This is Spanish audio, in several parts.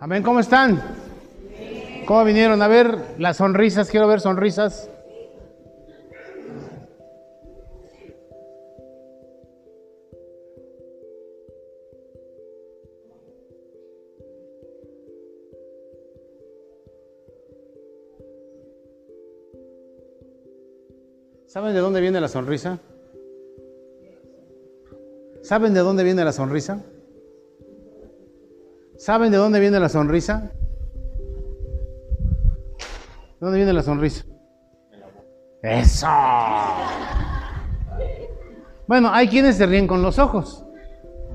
Amén, ¿cómo están? ¿Cómo vinieron? A ver las sonrisas, quiero ver sonrisas. ¿Saben de dónde viene la sonrisa? ¿Saben de dónde viene la sonrisa? ¿Saben de dónde viene la sonrisa? ¿De dónde viene la sonrisa? Eso. Bueno, hay quienes se ríen con los ojos,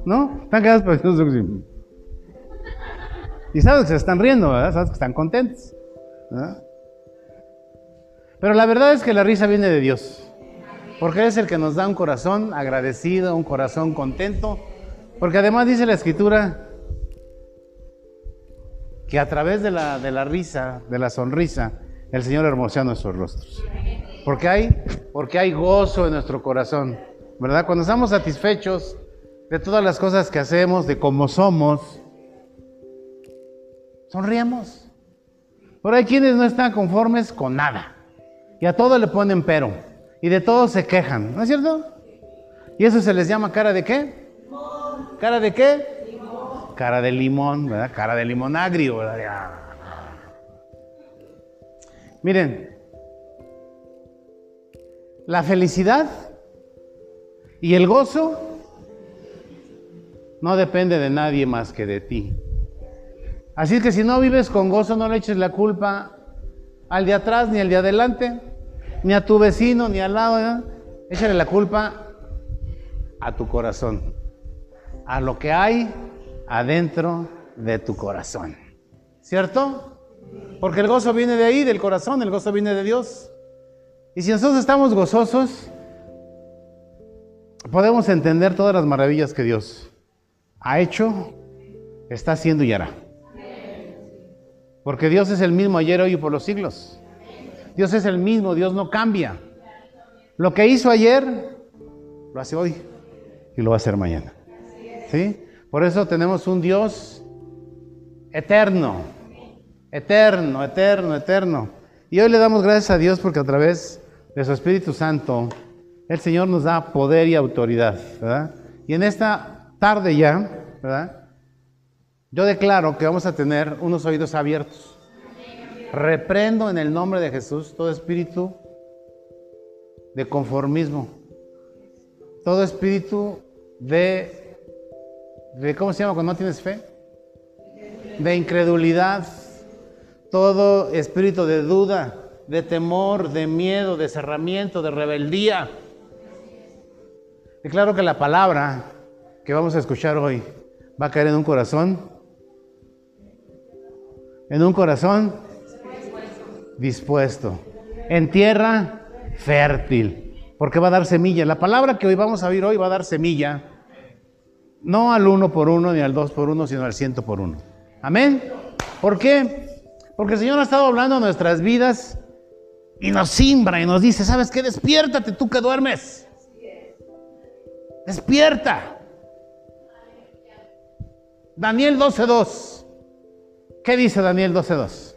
¿no? Están quedados por los ojos. Y sabes que se están riendo, ¿verdad? Sabes que están contentos. Pero la verdad es que la risa viene de Dios. Porque es el que nos da un corazón agradecido, un corazón contento. Porque además dice la escritura que a través de la, de la risa, de la sonrisa, el Señor hermosea nuestros rostros. Porque hay, porque hay gozo en nuestro corazón, ¿verdad? Cuando estamos satisfechos de todas las cosas que hacemos, de cómo somos, sonríamos. Pero hay quienes no están conformes con nada. Y a todo le ponen pero. Y de todo se quejan, ¿no es cierto? Y eso se les llama cara de qué? ¿Cara de qué? cara de limón, ¿verdad? Cara de limón agrio, ¿verdad? Miren, la felicidad y el gozo no depende de nadie más que de ti. Así que si no vives con gozo, no le eches la culpa al de atrás, ni al de adelante, ni a tu vecino, ni al lado. ¿verdad? Échale la culpa a tu corazón, a lo que hay adentro de tu corazón. ¿Cierto? Porque el gozo viene de ahí, del corazón, el gozo viene de Dios. Y si nosotros estamos gozosos, podemos entender todas las maravillas que Dios ha hecho, está haciendo y hará. Porque Dios es el mismo ayer, hoy y por los siglos. Dios es el mismo, Dios no cambia. Lo que hizo ayer, lo hace hoy y lo va a hacer mañana. ¿Sí? Por eso tenemos un Dios eterno, eterno, eterno, eterno. Y hoy le damos gracias a Dios porque a través de su Espíritu Santo, el Señor nos da poder y autoridad, ¿verdad? Y en esta tarde ya, ¿verdad? Yo declaro que vamos a tener unos oídos abiertos. Reprendo en el nombre de Jesús todo espíritu de conformismo, todo espíritu de ¿cómo se llama cuando no tienes fe? De incredulidad, todo espíritu de duda, de temor, de miedo, de cerramiento, de rebeldía. Y claro que la palabra que vamos a escuchar hoy va a caer en un corazón, en un corazón dispuesto, en tierra fértil, porque va a dar semilla. La palabra que hoy vamos a oír hoy va a dar semilla no al uno por uno ni al dos por uno, sino al ciento por uno. Amén. ¿Por qué? Porque el Señor ha estado hablando de nuestras vidas y nos simbra y nos dice, ¿sabes qué? Despiértate tú que duermes. Despierta. Daniel 12.2. ¿Qué dice Daniel 12.2?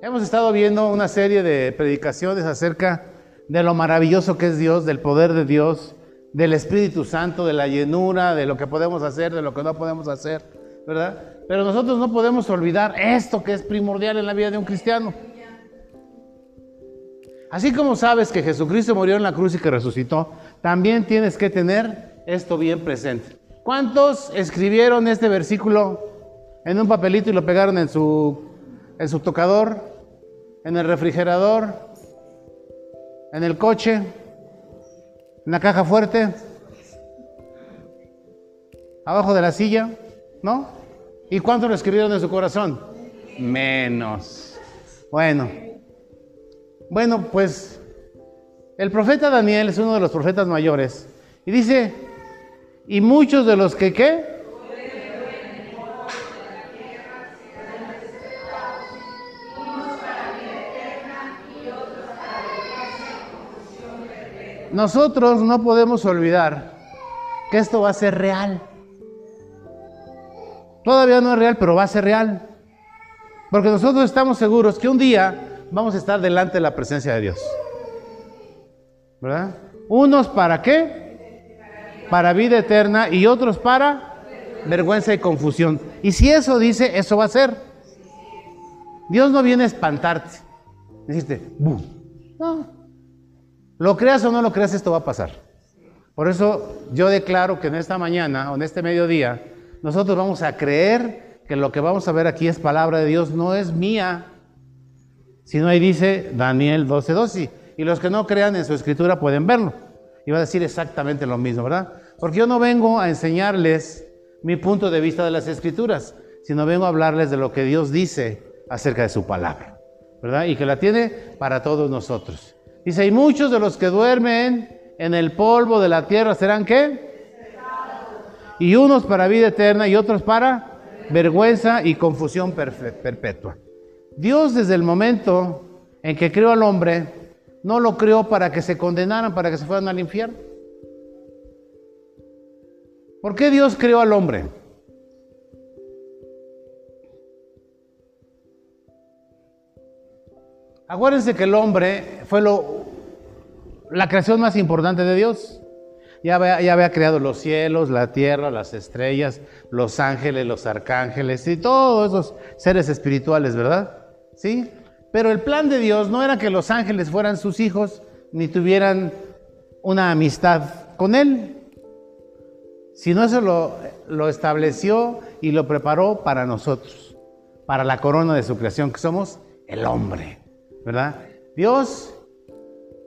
Hemos estado viendo una serie de predicaciones acerca de lo maravilloso que es Dios, del poder de Dios, del Espíritu Santo, de la llenura, de lo que podemos hacer, de lo que no podemos hacer, ¿verdad? Pero nosotros no podemos olvidar esto que es primordial en la vida de un cristiano. Así como sabes que Jesucristo murió en la cruz y que resucitó, también tienes que tener esto bien presente. ¿Cuántos escribieron este versículo en un papelito y lo pegaron en su, en su tocador, en el refrigerador, en el coche? ¿Una caja fuerte? ¿Abajo de la silla? ¿No? ¿Y cuánto lo escribieron en su corazón? Menos. Bueno. Bueno, pues el profeta Daniel es uno de los profetas mayores. Y dice, y muchos de los que qué? Nosotros no podemos olvidar que esto va a ser real. Todavía no es real, pero va a ser real. Porque nosotros estamos seguros que un día vamos a estar delante de la presencia de Dios. ¿Verdad? Unos para qué? Para vida eterna y otros para vergüenza y confusión. Y si eso dice, eso va a ser. Dios no viene a espantarte. Decirte, No. Lo creas o no lo creas, esto va a pasar. Por eso yo declaro que en esta mañana o en este mediodía, nosotros vamos a creer que lo que vamos a ver aquí es palabra de Dios, no es mía. Sino ahí dice Daniel 12:12. 12, y los que no crean en su escritura pueden verlo. Y va a decir exactamente lo mismo, ¿verdad? Porque yo no vengo a enseñarles mi punto de vista de las escrituras, sino vengo a hablarles de lo que Dios dice acerca de su palabra, ¿verdad? Y que la tiene para todos nosotros. Dice, y muchos de los que duermen en el polvo de la tierra serán qué? Y unos para vida eterna y otros para vergüenza y confusión perpetua. Dios desde el momento en que creó al hombre, no lo creó para que se condenaran, para que se fueran al infierno. ¿Por qué Dios creó al hombre? Acuérdense que el hombre fue lo, la creación más importante de Dios. Ya había, creado los cielos, la tierra, las estrellas, los ángeles, los arcángeles y todos esos seres espirituales, ¿verdad? ¿Sí? Pero el plan de Dios no era que los ángeles fueran sus hijos ni tuvieran una amistad con Él, sino eso lo estableció y lo preparó para nosotros, para la corona de su creación, que somos el hombre, ¿verdad? Dios,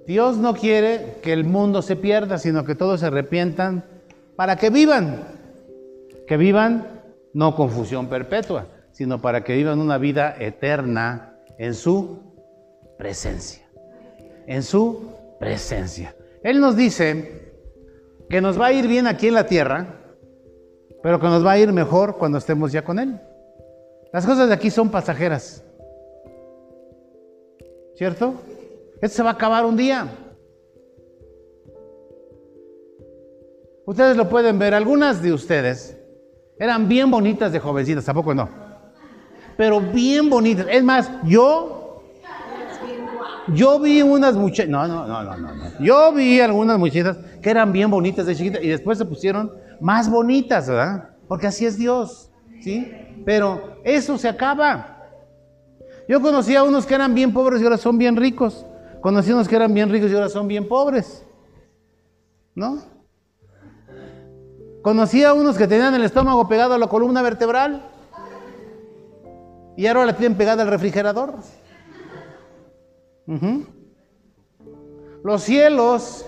Dios no quiere que el mundo se pierda, sino que todos se arrepientan para que vivan, que vivan no confusión perpetua, sino para que vivan una vida eterna en su presencia. En su presencia. Él nos dice que nos va a ir bien aquí en la tierra, pero que nos va a ir mejor cuando estemos ya con Él. Las cosas de aquí son pasajeras. ¿Cierto? Esto se va a acabar un día. Ustedes lo pueden ver, algunas de ustedes eran bien bonitas de jovencitas, tampoco no? pero bien bonitas. Es más, yo, yo vi unas muchachas, no, no, no, no, no, yo vi algunas muchachas que eran bien bonitas de chiquitas y después se pusieron más bonitas, ¿verdad? Porque así es Dios, ¿sí? Pero eso se acaba. Yo conocí a unos que eran bien pobres y ahora son bien ricos. Conocí unos que eran bien ricos y ahora son bien pobres. ¿No? Conocí a unos que tenían el estómago pegado a la columna vertebral y ahora la tienen pegada al refrigerador. Los cielos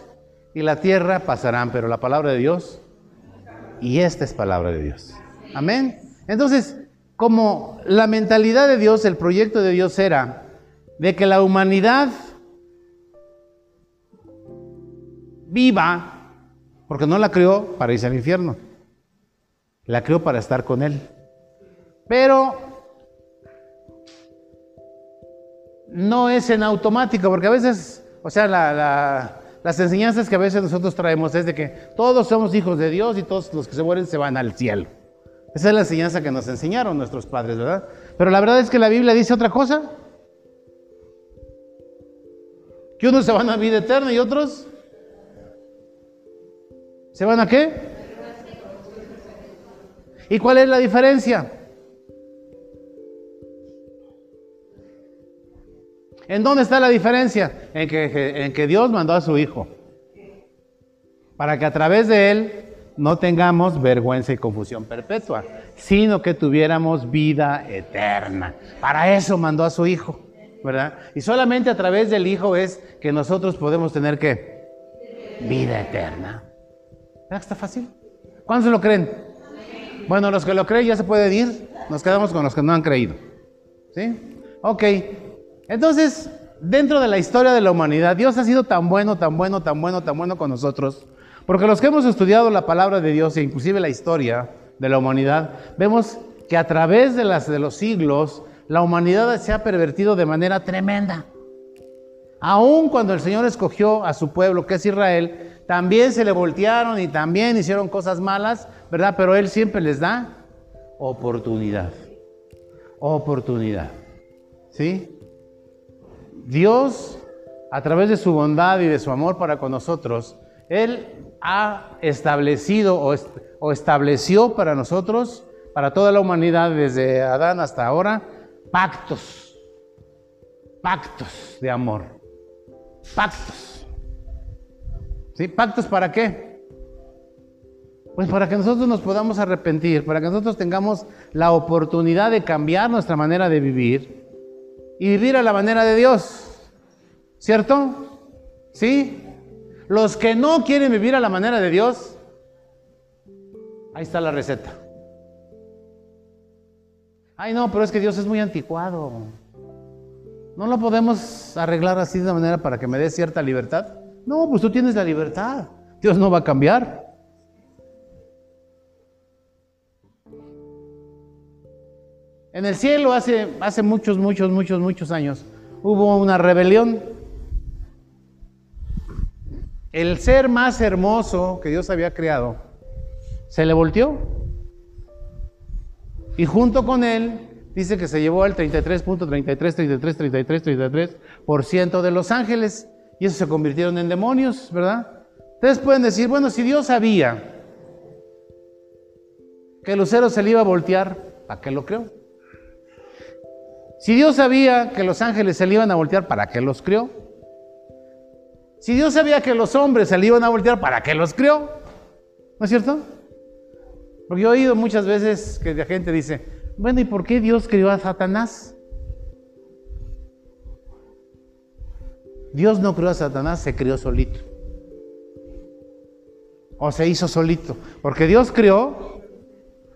y la tierra pasarán, pero la palabra de Dios, y esta es palabra de Dios. Amén. Entonces, como la mentalidad de Dios, el proyecto de Dios era de que la humanidad viva, porque no la creó para irse al infierno, la creó para estar con Él. Pero no es en automático, porque a veces, o sea, las enseñanzas que a veces nosotros traemos es de que todos somos hijos de Dios y todos los que se mueren se van al cielo. Esa es la enseñanza que nos enseñaron nuestros padres, ¿verdad? Pero la verdad es que la Biblia dice otra cosa. Que unos se van a vida eterna y otros se van a qué? ¿Y cuál es la diferencia? ¿En dónde está la diferencia? En que, en que Dios mandó a su Hijo. Para que a través de Él no tengamos vergüenza y confusión perpetua, sino que tuviéramos vida eterna. Para eso mandó a su Hijo, ¿verdad? Y solamente a través del Hijo es que nosotros podemos tener que vida eterna. ¿Verdad que está fácil? ¿Cuántos lo creen? Bueno, los que lo creen ya se pueden ir. Nos quedamos con los que no han creído. ¿Sí? Ok. Entonces, dentro de la historia de la humanidad, Dios ha sido tan bueno, tan bueno, tan bueno, tan bueno con nosotros, porque los que hemos estudiado la palabra de Dios e inclusive la historia de la humanidad, vemos que a través de, las, de los siglos, la humanidad se ha pervertido de manera tremenda. Aun cuando el Señor escogió a su pueblo, que es Israel, también se le voltearon y también hicieron cosas malas, ¿verdad? Pero Él siempre les da oportunidad. Oportunidad. ¿Sí? Dios, a través de su bondad y de su amor para con nosotros, Él ha establecido o, estableció para nosotros, para toda la humanidad, desde Adán hasta ahora, pactos. Pactos de amor. Pactos. ¿Sí? ¿Pactos para qué? Pues para que nosotros nos podamos arrepentir, para que nosotros tengamos la oportunidad de cambiar nuestra manera de vivir y vivir a la manera de Dios. ¿Cierto? ¿Sí? Los que no quieren vivir a la manera de Dios, ahí está la receta. Ay, no, pero es que Dios es muy anticuado. ¿No lo podemos arreglar así de manera para que me dé cierta libertad? No, pues tú tienes la libertad. Dios no va a cambiar. En el cielo hace, hace muchos, muchos, muchos, muchos años hubo una rebelión. El ser más hermoso que Dios había creado se le volteó. Y junto con él dice que se llevó al 33.33, 33, 33, 33% de los ángeles. Y esos se convirtieron en demonios, ¿verdad? Ustedes pueden decir, bueno, si Dios sabía que Lucero se le iba a voltear, ¿para qué lo creó? Si Dios sabía que los ángeles se le iban a voltear, ¿para qué los crió? Si Dios sabía que los hombres se le iban a voltear, ¿para qué los crió? ¿No es cierto? Porque yo he oído muchas veces que la gente dice, bueno, ¿y por qué Dios crió a Satanás? Dios no creó a Satanás, se crió solito. O se hizo solito. Porque Dios crió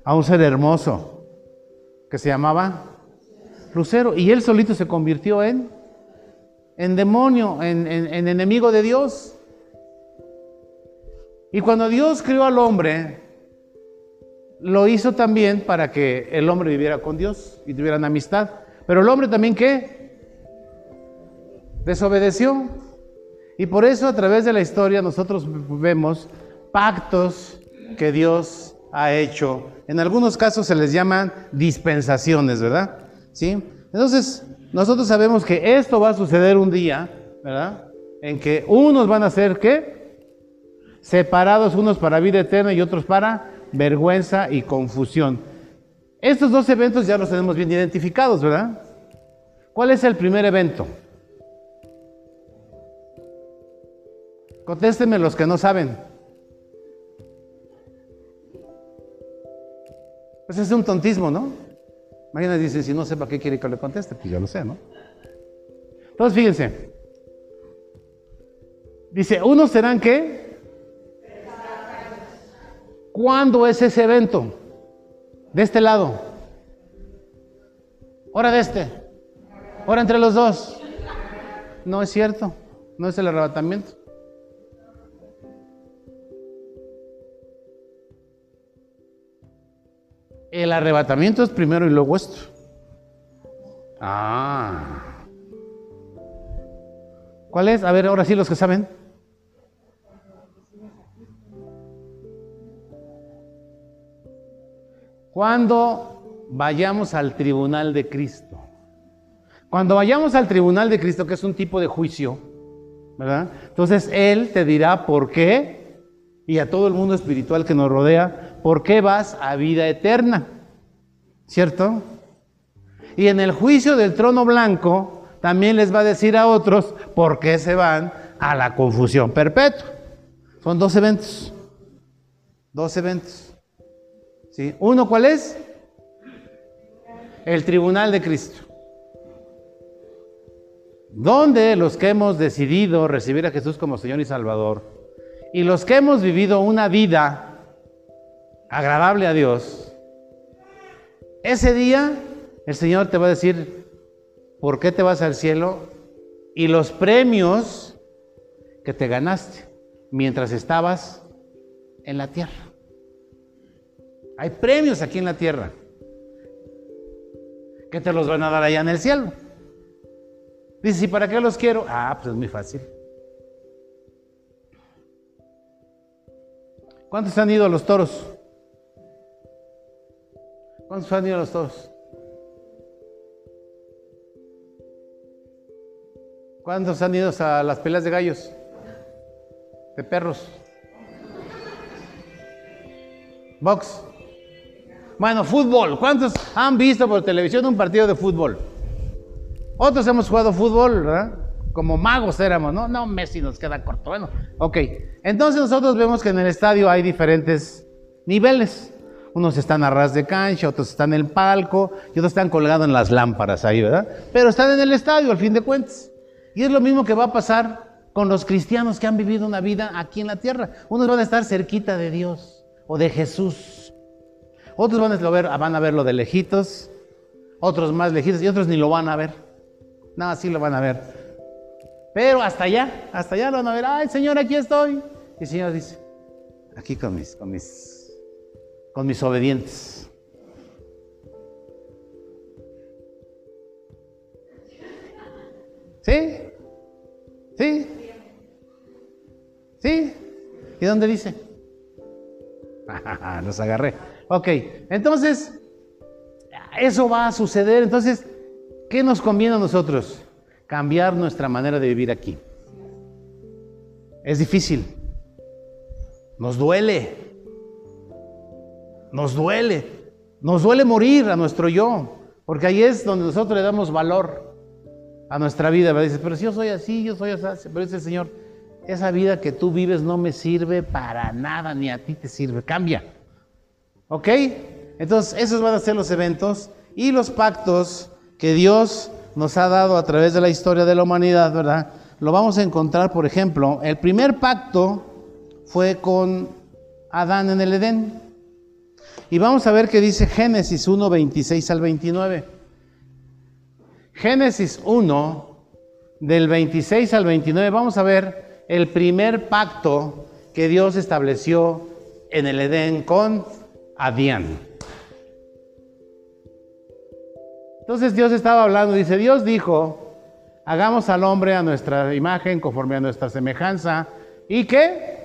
a un ser hermoso que se llamaba Lucero. Y él solito se convirtió en, en demonio, en, en enemigo de Dios. Y cuando Dios creó al hombre, lo hizo también para que el hombre viviera con Dios y tuvieran amistad. Pero el hombre también qué? Desobedeció. Y por eso a través de la historia nosotros vemos pactos que Dios ha hecho. En algunos casos se les llaman dispensaciones, ¿verdad? ¿Sí? Entonces, nosotros sabemos que esto va a suceder un día, ¿verdad? En que unos van a ser, ¿qué? Separados unos para vida eterna y otros para vergüenza y confusión. Estos dos eventos ya los tenemos bien identificados, ¿verdad? ¿Cuál es el primer evento? Contéstenme los que no saben. Pues es un tontismo, ¿no? Imagínense, dice, si no sé para qué quiere que le conteste, pues yo lo sé, ¿no? Entonces, fíjense. Dice, unos serán qué? ¿Cuándo es ese evento? De este lado. Hora de este. Hora entre los dos. No es cierto. No es el arrebatamiento. El arrebatamiento es primero y luego esto. Ah. ¿Cuál es? A ver, ahora sí los que saben. Cuando vayamos al tribunal de Cristo. Cuando vayamos al tribunal de Cristo, que es un tipo de juicio, ¿verdad? Entonces Él te dirá por qué y a todo el mundo espiritual que nos rodea, ¿por qué vas a vida eterna? ¿Cierto? Y en el juicio del trono blanco también les va a decir a otros por qué se van a la confusión perpetua. Son dos eventos. Dos eventos. ¿Sí? Uno, ¿cuál es? El tribunal de Cristo. Donde los que hemos decidido recibir a Jesús como Señor y Salvador y los que hemos vivido una vida agradable a Dios, ese día el Señor te va a decir por qué te vas al cielo y los premios que te ganaste mientras estabas en la tierra. Hay premios aquí en la tierra que te los van a dar allá en el cielo. Dice, ¿y para qué los quiero? Ah, pues es muy fácil. ¿Cuántos han ido a los toros? ¿Cuántos han ido los toros? ¿Cuántos han ido a las peleas de gallos? De perros. Box. Bueno, fútbol. ¿Cuántos han visto por televisión un partido de fútbol? Otros hemos jugado fútbol, ¿verdad? Como magos éramos, ¿no? No, Messi nos queda corto. Bueno, ok. Entonces nosotros vemos que en el estadio hay diferentes niveles. Unos están a ras de cancha, otros están en el palco y otros están colgados en las lámparas ahí, ¿verdad? Pero están en el estadio al fin de cuentas. Y es lo mismo que va a pasar con los cristianos que han vivido una vida aquí en la tierra. Unos van a estar cerquita de Dios o de Jesús. Otros van a, ver, van a verlo de lejitos, otros más lejitos y otros ni lo van a ver. No, sí lo van a ver. Pero hasta allá, hasta allá lo van a ver. Ay, Señor, aquí estoy. Y el Señor dice, aquí con mis, con mis, con mis obedientes. ¿Sí? ¿Sí? ¿Sí? ¿Y dónde dice? Los agarré. Ok, entonces, eso va a suceder. Entonces, ¿qué nos conviene a nosotros? Cambiar nuestra manera de vivir aquí. Es difícil. Nos duele. Nos duele. Nos duele morir a nuestro yo. Porque ahí es donde nosotros le damos valor a nuestra vida. Me dices, pero si yo soy así, yo soy así. Pero dice el Señor, esa vida que tú vives no me sirve para nada, ni a ti te sirve. Cambia. ¿Ok? Entonces, esos van a ser los eventos y los pactos que Dios nos ha dado a través de la historia de la humanidad, ¿verdad? Lo vamos a encontrar, por ejemplo, el primer pacto fue con Adán en el Edén. Y vamos a ver qué dice Génesis 1, 26 al 29. Génesis 1, del 26 al 29, vamos a ver el primer pacto que Dios estableció en el Edén con Adán. Entonces Dios estaba hablando, dice, Dios dijo, hagamos al hombre a nuestra imagen, conforme a nuestra semejanza, ¿y qué?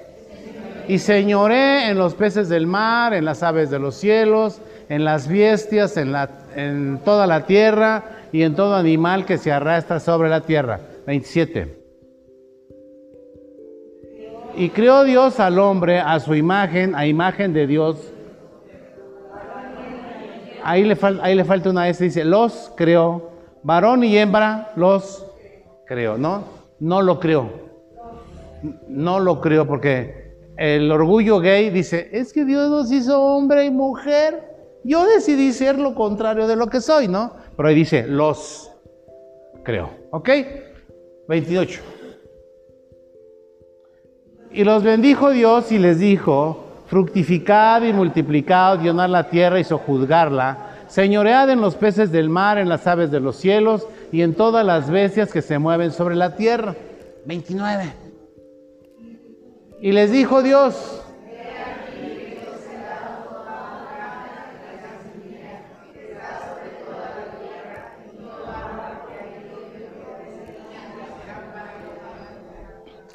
Y señoré en los peces del mar, en las aves de los cielos, en las bestias, en, la, en toda la tierra y en todo animal que se arrastra sobre la tierra. 27. Y creó Dios al hombre a su imagen, a imagen de Dios. Ahí le, ahí le falta una S, dice, los creó. Varón y hembra los creó, ¿no? No lo creó. No lo creó porque el orgullo gay dice, es que Dios nos hizo hombre y mujer. Yo decidí ser lo contrario de lo que soy, ¿no? Pero ahí dice, los creó. ¿Ok? 28. Y los bendijo Dios y les dijo, fructificad y multiplicad, llenad la tierra y sojuzgarla, señoread en los peces del mar, en las aves de los cielos y en todas las bestias que se mueven sobre la tierra. 29. Y les dijo Dios,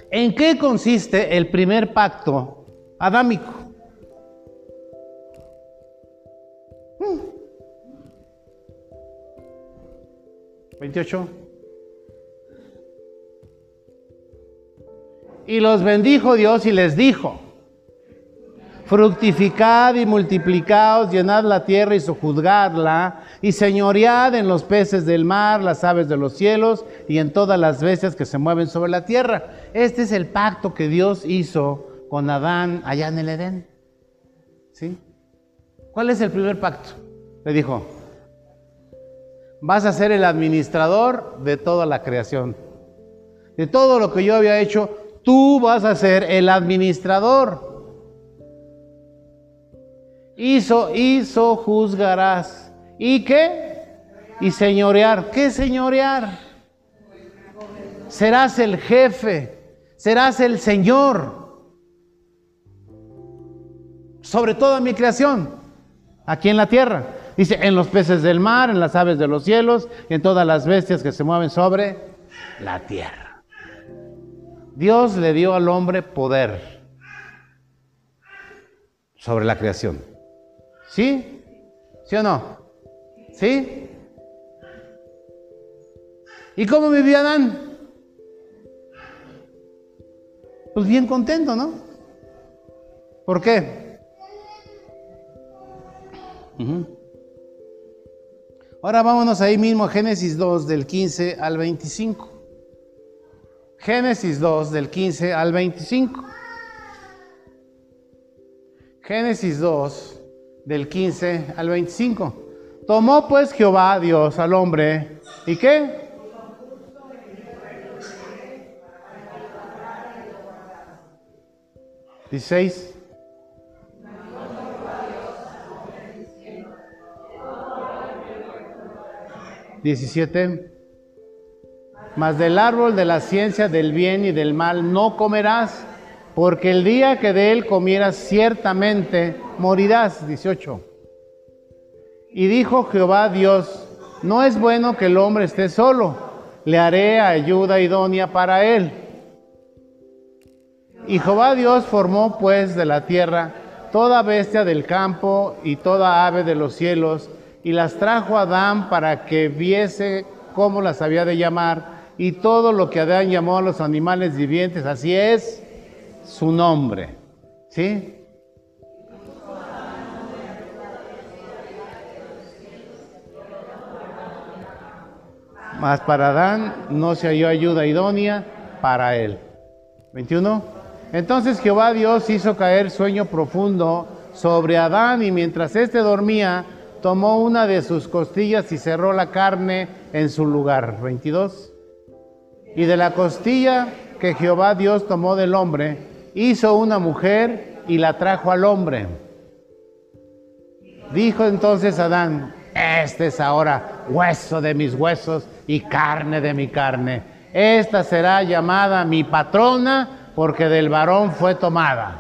¿En qué consiste el primer pacto adámico? 28. Y los bendijo Dios y les dijo, fructificad y multiplicaos, llenad la tierra y sojuzgadla, y señoread en los peces del mar, las aves de los cielos y en todas las bestias que se mueven sobre la tierra. Este es el pacto que Dios hizo con Adán allá en el Edén. ¿Sí? ¿Cuál es el primer pacto? Le dijo, vas a ser el administrador de toda la creación. De todo lo que yo había hecho, tú vas a ser el administrador. Hizo, hizo, juzgarás. ¿Y qué? Y señorear. ¿Qué señorear? Serás el jefe, serás el Señor sobre toda mi creación, aquí en la tierra. Dice, en los peces del mar, en las aves de los cielos, en todas las bestias que se mueven sobre la tierra. Dios le dio al hombre poder sobre la creación. ¿Sí? ¿Sí o no? ¿Sí? ¿Y cómo vivía Adán? Pues bien contento, ¿no? ¿Por qué? Ahora vámonos ahí mismo a Génesis 2 del 15 al 25. Génesis 2 del 15 al 25. Génesis 2 del 15 al 25. Tomó pues Jehová Dios al hombre. ¿Y qué? 16. 17. Mas del árbol de la ciencia del bien y del mal no comerás, porque el día que de él comieras ciertamente morirás. 18. Y dijo Jehová Dios, no es bueno que el hombre esté solo, le haré ayuda idónea para él. Y Jehová Dios formó pues de la tierra toda bestia del campo y toda ave de los cielos, y las trajo a Adán para que viese cómo las había de llamar, y todo lo que Adán llamó a los animales vivientes, así es su nombre. ¿Sí? Mas para Adán no se halló ayuda idónea para él. 21. Entonces Jehová Dios hizo caer sueño profundo sobre Adán y mientras éste dormía, tomó una de sus costillas y cerró la carne en su lugar. 22. Y de la costilla que Jehová Dios tomó del hombre, hizo una mujer y la trajo al hombre. Dijo entonces Adán, este es ahora hueso de mis huesos y carne de mi carne. Esta será llamada mi patrona porque del varón fue tomada.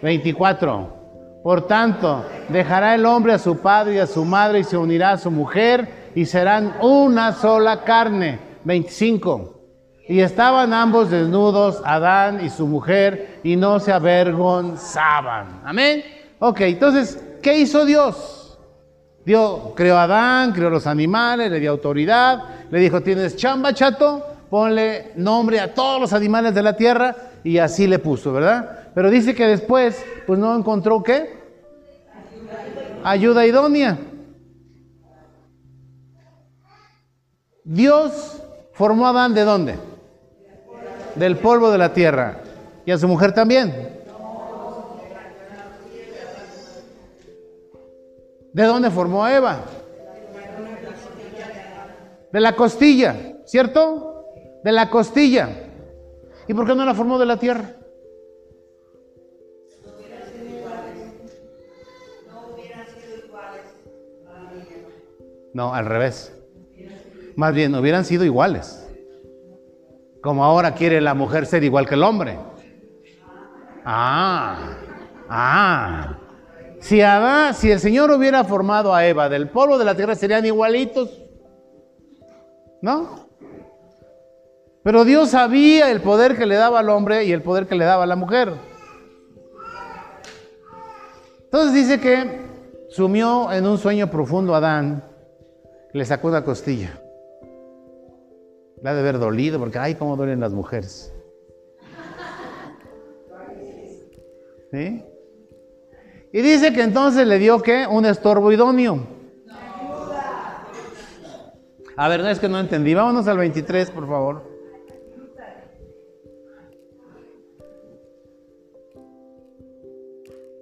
24. Por tanto, dejará el hombre a su padre y a su madre y se unirá a su mujer y serán una sola carne. 25. Y estaban ambos desnudos, Adán y su mujer, y no se avergonzaban. Amén. Ok, entonces, ¿qué hizo Dios? Dios creó a Adán, creó los animales, le dio autoridad, le dijo, tienes chamba, chato, ponle nombre a todos los animales de la tierra y así le puso, ¿verdad? Pero dice que después, pues no encontró qué? Ayuda idónea. Dios formó a Adán de dónde? Del polvo de la tierra. Y a su mujer también. ¿De dónde formó a Eva? De la costilla, ¿cierto? De la costilla. ¿Y por qué no la formó de la tierra? No, al revés. Más bien, hubieran sido iguales. Como ahora quiere la mujer ser igual que el hombre. Ah, ah. Si, Adán, si el Señor hubiera formado a Eva del polvo de la tierra, serían igualitos. ¿No? Pero Dios sabía el poder que le daba al hombre y el poder que le daba a la mujer. Entonces dice que sumió en un sueño profundo a Adán, le sacó una costilla. Le ha de haber dolido, porque ay, cómo duelen las mujeres. ¿Sí? Y dice que entonces le dio que un estorbo idóneo. A ver, no es que no entendí. Vámonos al 23, por favor.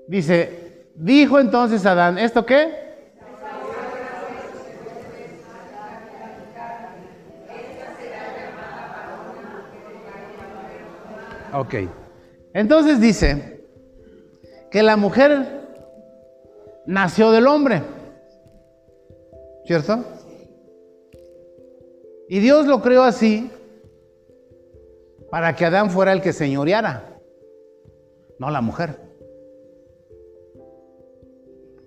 Dice, dijo entonces Adán, ¿esto qué? Ok. Entonces dice que la mujer nació del hombre. ¿Cierto? Y Dios lo creó así para que Adán fuera el que señoreara, no la mujer.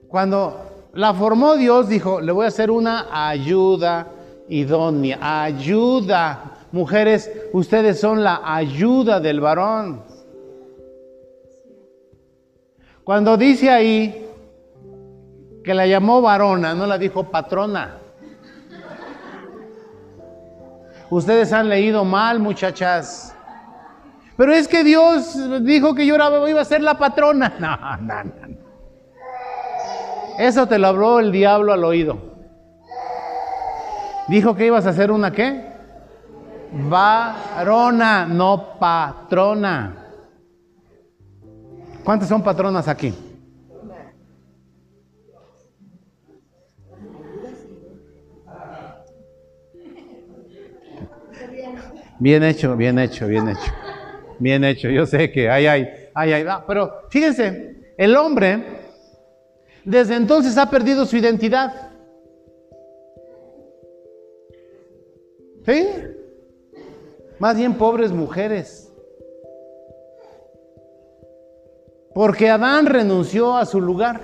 Cuando la formó Dios, dijo, le voy a hacer una ayuda idónea, ayuda mujeres, ustedes son la ayuda del varón. Cuando dice ahí que la llamó varona, no la dijo patrona. Ustedes han leído mal, muchachas. Pero es que Dios dijo que yo iba a ser la patrona. No, no, no. Eso te lo habló el diablo al oído. Dijo que ibas a ser una qué? Varona, no patrona. ¿Cuántas son patronas aquí? Bien hecho, bien hecho, bien hecho. Bien hecho. Yo sé que ay, ay, ay, ay. Pero fíjense, el hombre desde entonces ha perdido su identidad. ¿Sí? Más bien pobres mujeres. Porque Adán renunció a su lugar.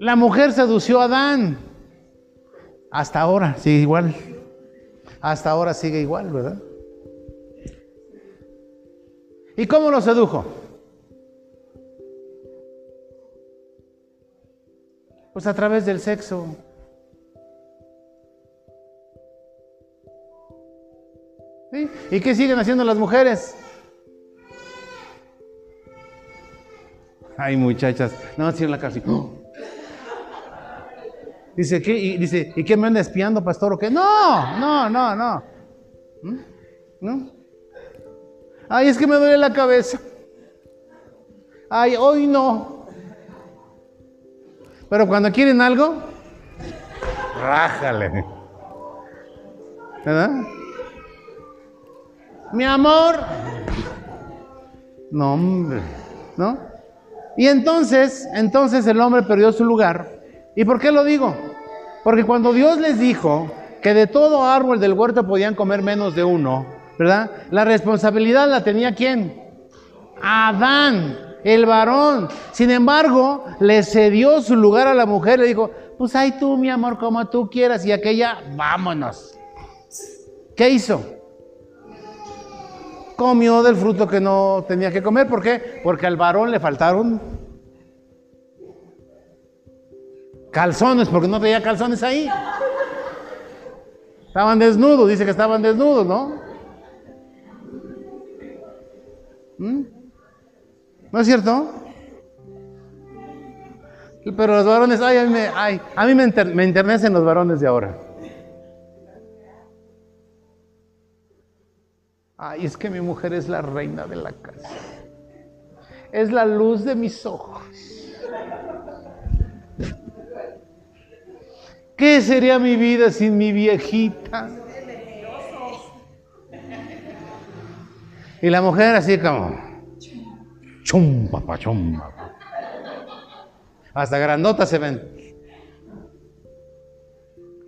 La mujer sedució a Adán. Hasta ahora sigue igual. Hasta ahora sigue igual, ¿verdad? ¿Y cómo lo sedujo? Pues a través del sexo. ¿Y qué siguen haciendo las mujeres? Ay, muchachas, no, en la casa. Dice, ¿qué? Y, dice, ¿y qué me anda espiando, pastor? ¿O qué? No, no, no, no. ¿Mm? ¿No? Ay, es que me duele la cabeza. Ay, hoy no. Pero cuando quieren algo, rájale. ¿Verdad? Mi amor. No, hombre. ¿No? Y entonces, entonces el hombre perdió su lugar. ¿Y por qué lo digo? Porque cuando Dios les dijo que de todo árbol del huerto podían comer menos de uno, ¿verdad? La responsabilidad la tenía quién? Adán, el varón. Sin embargo, le cedió su lugar a la mujer, le dijo, pues ay tú, mi amor, como tú quieras, y aquella, vámonos. ¿Qué hizo? comió del fruto que no tenía que comer. ¿Por qué? Porque al varón le faltaron calzones, porque no tenía calzones ahí. Estaban desnudos, dice que estaban desnudos, ¿no? ¿Mm? ¿No es cierto? Pero los varones, ay, a mí me, ay, a mí me, me los varones de ahora. Ay, es que mi mujer es la reina de la casa. Es la luz de mis ojos. ¿Qué sería mi vida sin mi viejita? Y la mujer así como, chumpa, pa, chumpa. Hasta grandotas se ven.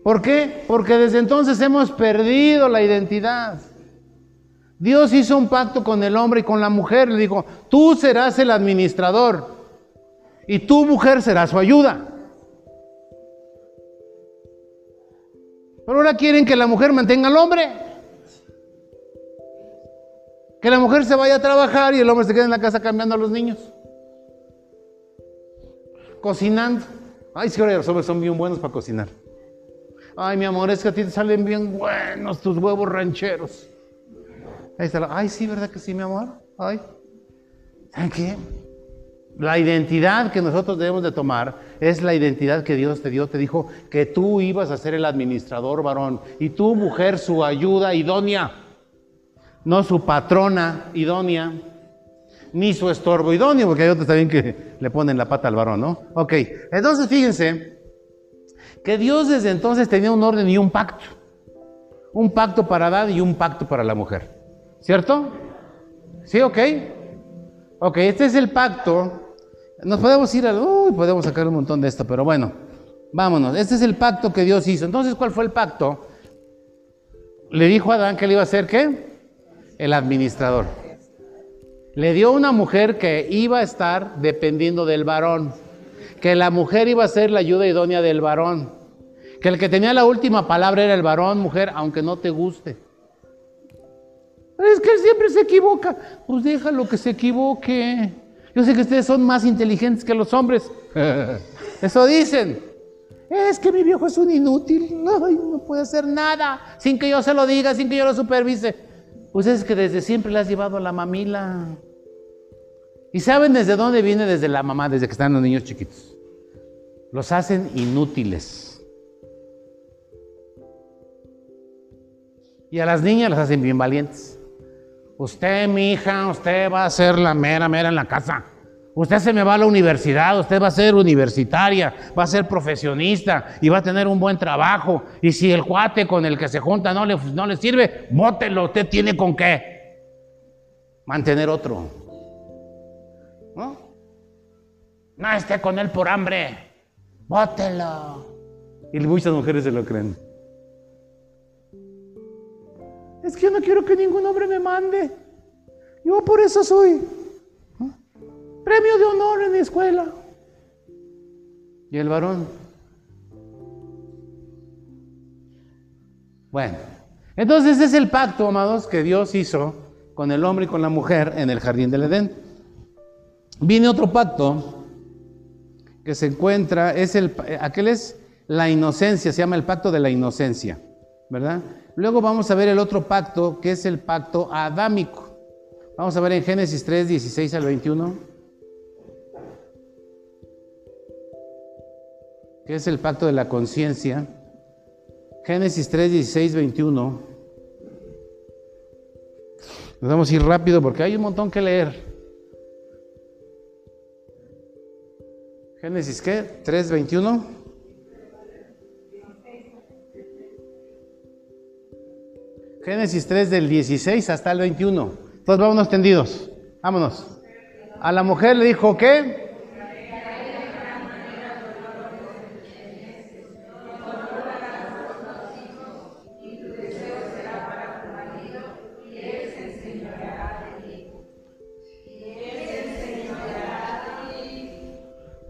¿Por qué? Porque desde entonces hemos perdido la identidad. Dios hizo un pacto con el hombre y con la mujer. Le dijo, tú serás el administrador y tu mujer será su ayuda. Pero ahora quieren que la mujer mantenga al hombre. Que la mujer se vaya a trabajar y el hombre se quede en la casa cambiando a los niños. Cocinando. Ay, sí, ahora los hombres son bien buenos para cocinar. Ay, mi amor, es que a ti te salen bien buenos tus huevos rancheros. Ahí está Ay, sí, ¿verdad que sí, mi amor? Ay. ¿Saben qué? La identidad que nosotros debemos de tomar es la identidad que Dios te dio. Te dijo que tú ibas a ser el administrador varón y tu mujer su ayuda idónea, no su patrona idónea, ni su estorbo idóneo, porque hay otros también que le ponen la pata al varón, ¿no? Ok, entonces fíjense que Dios desde entonces tenía un orden y un pacto. Un pacto para Adán y un pacto para la mujer. ¿Cierto? ¿Sí? ¿Ok? Ok, este es el pacto. Nos podemos ir a... Uy, podemos sacar un montón de esto, pero bueno, vámonos. Este es el pacto que Dios hizo. Entonces, ¿cuál fue el pacto? Le dijo a Adán que le iba a ser qué? El administrador. Le dio una mujer que iba a estar dependiendo del varón, que la mujer iba a ser la ayuda idónea del varón, que el que tenía la última palabra era el varón, mujer, aunque no te guste. Es que él siempre se equivoca. Pues déjalo que se equivoque. Yo sé que ustedes son más inteligentes que los hombres. Eso dicen. Es que mi viejo es un inútil. no puede hacer nada sin que yo se lo diga, sin que yo lo supervise. Pues es que desde siempre le has llevado a la mamila. ¿Y saben desde dónde viene? Desde la mamá, desde que están los niños chiquitos. Los hacen inútiles. Y a las niñas las hacen bien valientes. Usted, mi hija, usted va a ser la mera, mera en la casa. Usted se me va a la universidad, usted va a ser universitaria, va a ser profesionista y va a tener un buen trabajo. Y si el cuate con el que se junta no le, no le sirve, bótelo, usted tiene con qué mantener otro. ¿No? No esté con él por hambre, bótelo. Y muchas mujeres se lo creen. Es que yo no quiero que ningún hombre me mande. Yo por eso soy Premio de honor en la escuela. ¿Y el varón? Bueno, entonces es el pacto, amados, que Dios hizo con el hombre y con la mujer en el jardín del Edén. Viene otro pacto que se encuentra, es el, aquel es la inocencia, se llama el pacto de la inocencia, ¿verdad? Luego vamos a ver el otro pacto, que es el pacto adámico. Vamos a ver en Génesis 3, 16 al 21. Que es el pacto de la conciencia. Génesis 3, 16, 21. Nos vamos a ir rápido porque hay un montón que leer. Génesis qué? 3, 21. Génesis 3 del 16 hasta el 21. Entonces vámonos tendidos. Vámonos. A la mujer le dijo, ¿qué?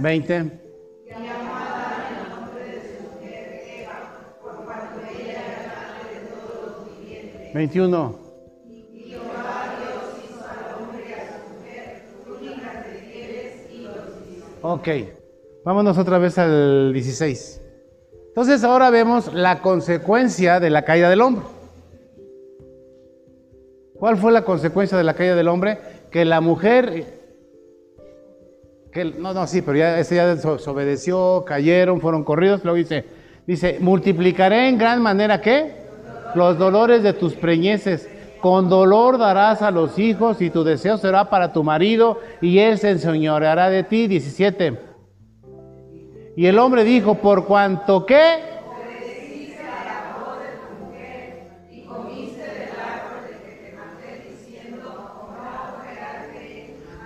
20. 21. Ok, vámonos otra vez al 16. Entonces ahora vemos la consecuencia de la caída del hombre. ¿Cuál fue la consecuencia de la caída del hombre? Que la mujer no, no, sí, pero ya ese ya desobedeció, cayeron, fueron corridos. Luego dice, dice, multiplicaré en gran manera ¿qué? Los dolores de tus preñeces. Con dolor darás a los hijos y tu deseo será para tu marido y él se enseñoreará de ti. 17. Y el hombre dijo, por cuanto que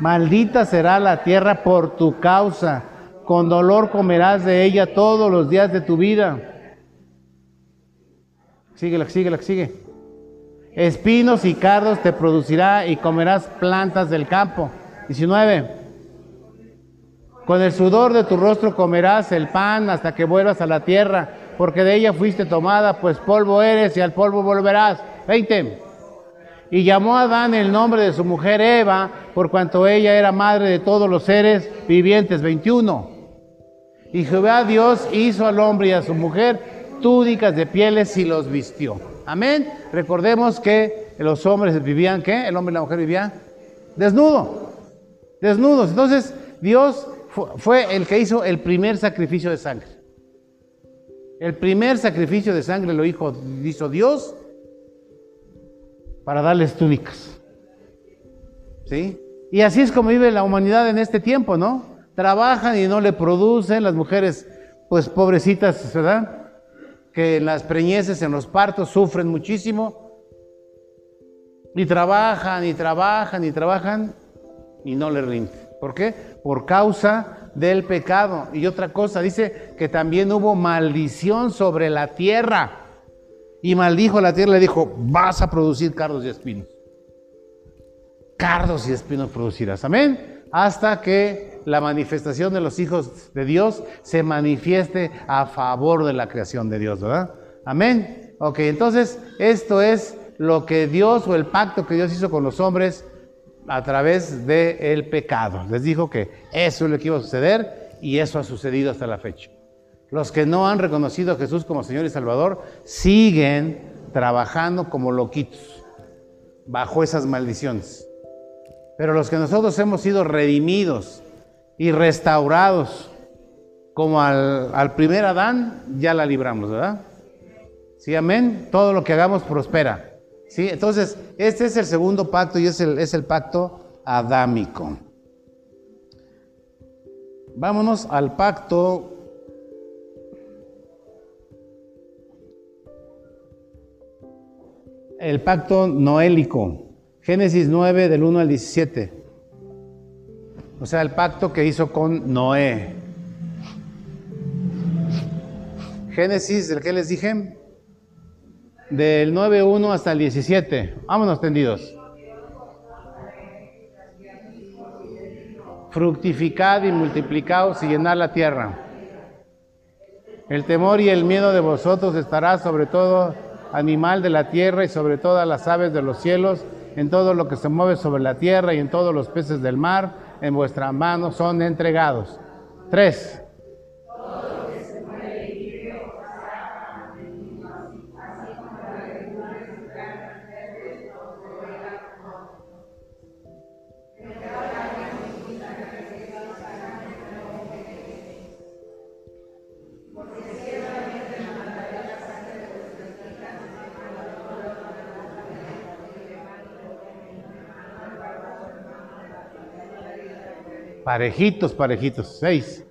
Maldita será la tierra por tu causa. Con dolor comerás de ella todos los días de tu vida. Síguela, síguela, sigue. Espinos y cardos te producirá y comerás plantas del campo. 19. Con el sudor de tu rostro comerás el pan hasta que vuelvas a la tierra, porque de ella fuiste tomada, pues polvo eres y al polvo volverás. 20. Y llamó a Adán el nombre de su mujer Eva, por cuanto ella era madre de todos los seres vivientes. 21. Y Jehová Dios hizo al hombre y a su mujer túnicas de pieles y los vistió. Amén. Recordemos que los hombres vivían, ¿qué? El hombre y la mujer vivían desnudo. Desnudos. Entonces, Dios fue el que hizo el primer sacrificio de sangre. El primer sacrificio de sangre lo hizo, hizo Dios para darles túnicas. ¿Sí? Y así es como vive la humanidad en este tiempo, ¿no? Trabajan y no le producen, las mujeres, pues pobrecitas, ¿verdad? Que en las preñeces, en los partos, sufren muchísimo. Y trabajan y trabajan y trabajan y no le rinden. ¿Por qué? Por causa del pecado. Y otra cosa, dice que también hubo maldición sobre la tierra. Y maldijo la tierra, le dijo, vas a producir cardos y espinos. Cardos y espinos producirás. Amén. Hasta que la manifestación de los hijos de Dios se manifieste a favor de la creación de Dios, ¿verdad? Amén. Ok, entonces esto es lo que Dios o el pacto que Dios hizo con los hombres a través del pecado. Les dijo que eso es lo que iba a suceder y eso ha sucedido hasta la fecha. Los que no han reconocido a Jesús como Señor y Salvador siguen trabajando como loquitos bajo esas maldiciones. Pero los que nosotros hemos sido redimidos y restaurados como al, primer Adán, ya la libramos, ¿verdad? Sí, amén. Todo lo que hagamos prospera. Sí, entonces, este es el segundo pacto y es el, es el pacto adámico. Vámonos al pacto el pacto noélico. Génesis 9 del 1 al 17. O sea, el pacto que hizo con Noé. Génesis, ¿del que les dije? Del 9.1 hasta el 17. Vámonos tendidos. Fructificad y multiplicaos y llenad la tierra. El temor y el miedo de vosotros estará sobre todo animal de la tierra y sobre todas las aves de los cielos, en todo lo que se mueve sobre la tierra y en todos los peces del mar, en vuestra mano son entregados. Tres. Parejitos, parejitos. Seis.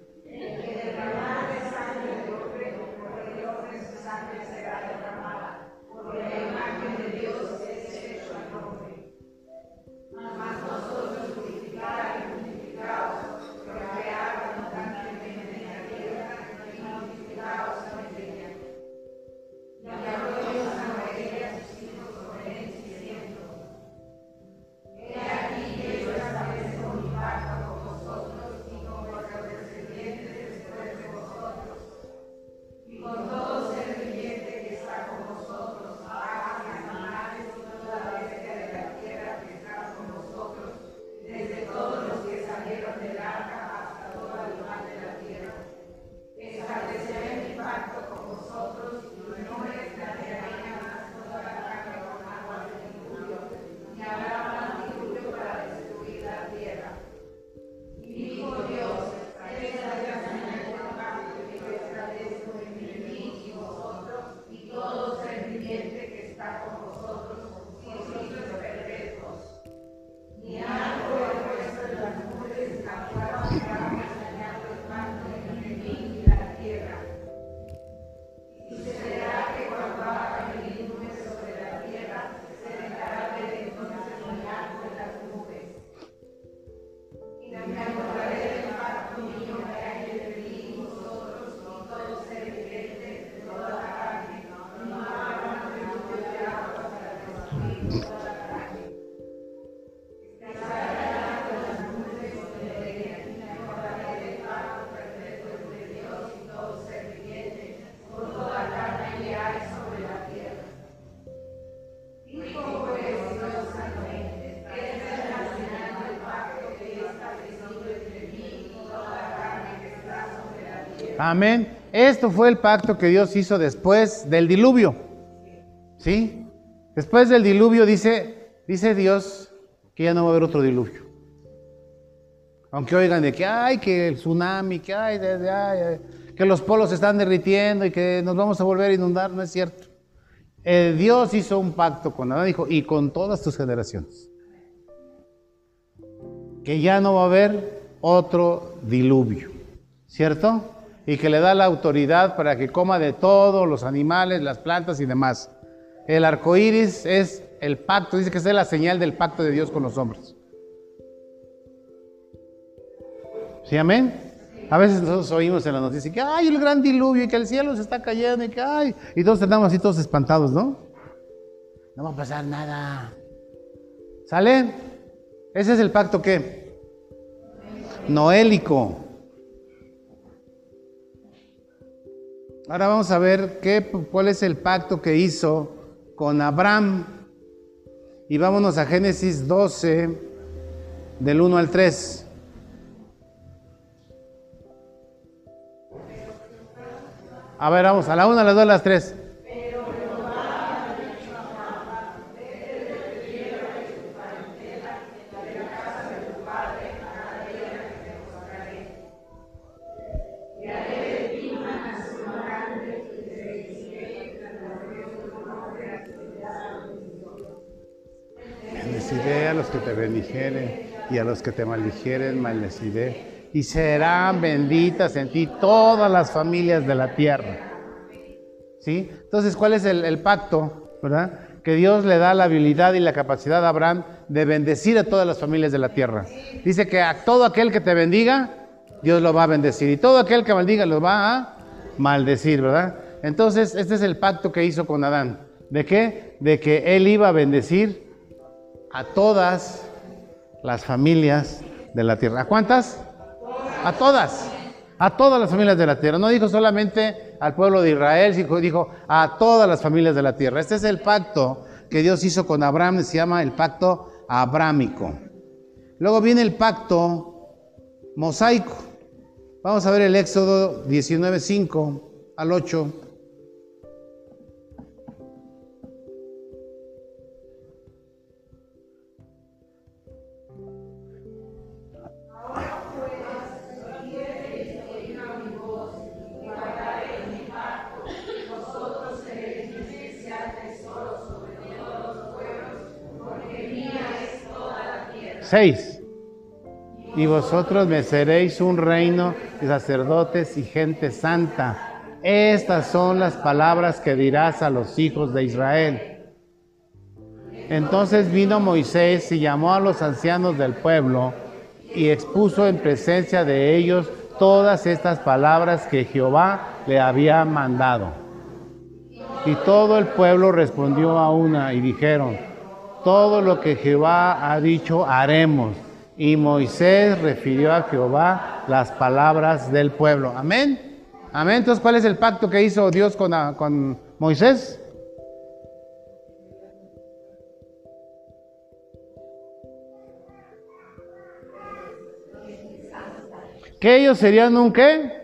Amén. Esto fue el pacto que Dios hizo después del diluvio. ¿Sí? Después del diluvio dice, dice Dios que ya no va a haber otro diluvio. Aunque oigan de que hay que el tsunami, que hay, que los polos se están derritiendo y que nos vamos a volver a inundar, no es cierto. Eh, Dios hizo un pacto con Adán, dijo, y con todas tus generaciones. Que ya no va a haber otro diluvio, ¿cierto? Y que le da la autoridad para que coma de todos los animales, las plantas y demás. El arco iris es el pacto, dice que es la señal del pacto de Dios con los hombres. ¿Sí, amén? A veces nosotros oímos en la noticia que hay el gran diluvio y que el cielo se está cayendo y que hay. Y todos estamos así todos espantados, ¿no? No va a pasar nada. ¿Sale? Ese es el pacto que noélico. Ahora vamos a ver qué, cuál es el pacto que hizo con Abraham. Y vámonos a Génesis 12, del 1 al 3. A ver, vamos, a la una, a las dos, a las tres. Bendeciré a los que te bendijeren y a los que te maldijeren, maldeciré y serán benditas en ti todas las familias de la tierra. ¿Sí? Entonces, ¿cuál es el, pacto? ¿Verdad? Que Dios le da la habilidad y la capacidad a Abraham de bendecir a todas las familias de la tierra. Dice que a todo aquel que te bendiga, Dios lo va a bendecir. Y todo aquel que maldiga, lo va a maldecir, ¿verdad? Entonces, este es el pacto que hizo con Adán. ¿De qué? De que él iba a bendecir a todas las familias de la tierra. ¿A cuántas? A todas, a todas las familias de la tierra. No dijo solamente al pueblo de Israel, sino dijo a todas las familias de la tierra. Este es el pacto que Dios hizo con Abraham, se llama el pacto abrámico. Luego viene el pacto mosaico. Vamos a ver el Éxodo 19.5 al 8. Y vosotros me seréis un reino de sacerdotes y gente santa. Estas son las palabras que dirás a los hijos de Israel. Entonces vino Moisés y llamó a los ancianos del pueblo y expuso en presencia de ellos todas estas palabras que Jehová le había mandado. Y todo el pueblo respondió a una y dijeron, todo lo que Jehová ha dicho haremos. Y Moisés refirió a Jehová las palabras del pueblo. Amén. Amén. Entonces, ¿cuál es el pacto que hizo Dios con, con Moisés? Que ellos serían un qué?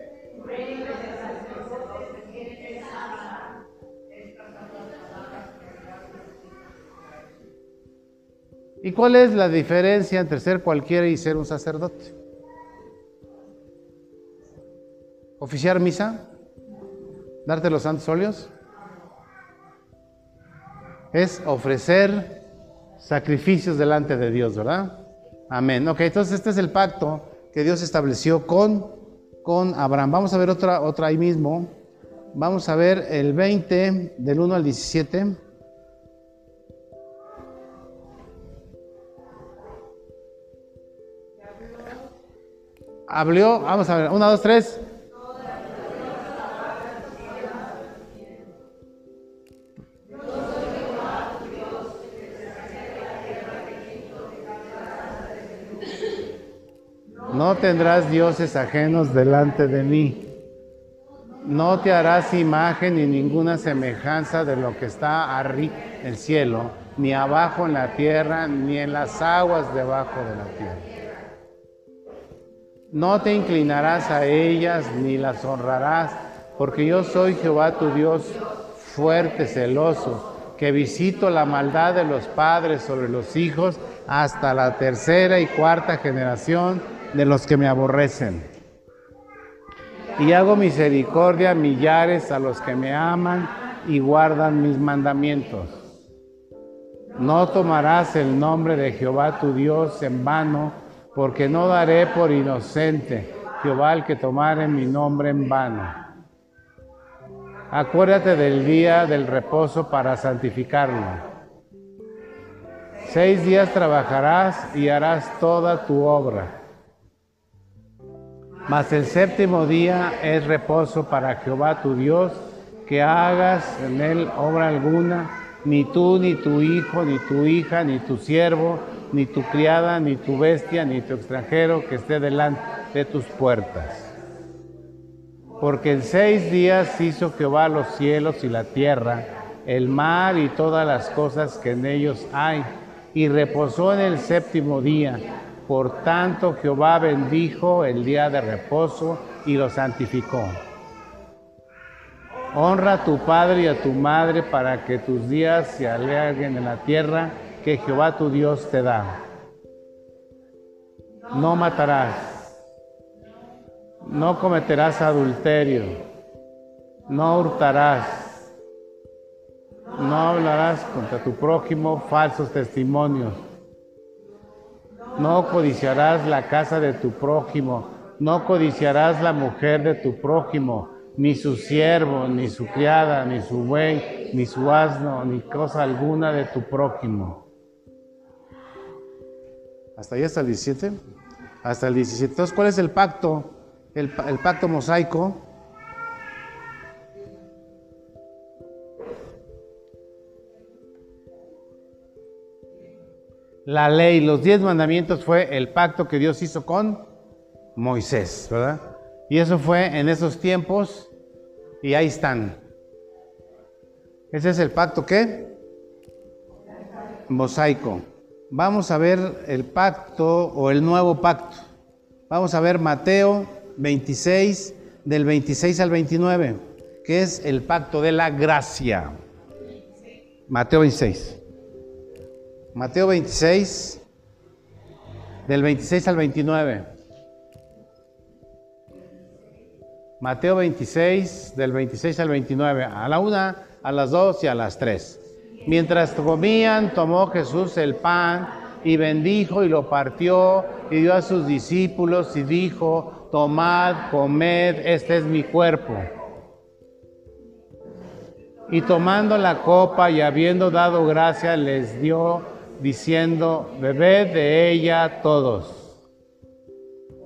Cuál es la diferencia entre ser cualquiera y ser un sacerdote? ¿Oficiar misa? ¿Darte los santos óleos? Es ofrecer sacrificios delante de Dios, ¿verdad? Amén. Ok, entonces este es el pacto que Dios estableció con, con Abraham. Vamos a ver otra, otra ahí mismo. Vamos a ver el 20 del 1 al 17. Habló, vamos a ver, una, dos, tres. No tendrás dioses ajenos delante de mí. No te harás imagen ni ninguna semejanza de lo que está arriba en el cielo, ni abajo en la tierra, ni en las aguas debajo de la tierra. No te inclinarás a ellas ni las honrarás, porque yo soy Jehová tu Dios fuerte, celoso, que visito la maldad de los padres sobre los hijos hasta la tercera y cuarta generación de los que me aborrecen. y hago misericordia millares a los que me aman y guardan mis mandamientos. No tomarás el nombre de Jehová tu Dios en vano, porque no daré por inocente Jehová el que tomare mi nombre en vano. Acuérdate del día del reposo para santificarlo. Seis días trabajarás y harás toda tu obra mas el séptimo día es reposo para Jehová tu Dios, que hagas en él obra alguna, ni tú, ni tu hijo, ni tu hija, ni tu siervo, ni tu criada, ni tu bestia, ni tu extranjero que esté delante de tus puertas. Porque en seis días hizo Jehová los cielos y la tierra, el mar y todas las cosas que en ellos hay, y reposó en el séptimo día por tanto, Jehová bendijo el día de reposo y lo santificó. Honra a tu padre y a tu madre para que tus días se alegren en la tierra que Jehová tu Dios te da. No matarás. No cometerás adulterio. No hurtarás. No hablarás contra tu prójimo falsos testimonios no codiciarás la casa de tu prójimo, no codiciarás la mujer de tu prójimo, ni su siervo, ni su criada, ni su buey, ni su asno, ni cosa alguna de tu prójimo. Hasta ahí, hasta el 17. Hasta el 17. Entonces, ¿cuál es el pacto? El, pacto mosaico la ley, los diez mandamientos fue el pacto que Dios hizo con Moisés, ¿verdad? Y eso fue en esos tiempos y ahí están. Ese es el pacto ¿qué? Mosaico. Vamos a ver el pacto o el nuevo pacto. Vamos a ver Mateo 26, del 26 al 29, que es el pacto de la gracia. Mateo 26. Mateo 26, del 26 al 29. Mateo 26, del 26 al 29. A la una, a las dos y a las tres. Mientras comían, tomó Jesús el pan y bendijo y lo partió y dio a sus discípulos y dijo, tomad, comed, este es mi cuerpo. Y tomando la copa y habiendo dado gracia, les dio diciendo, bebed de ella todos,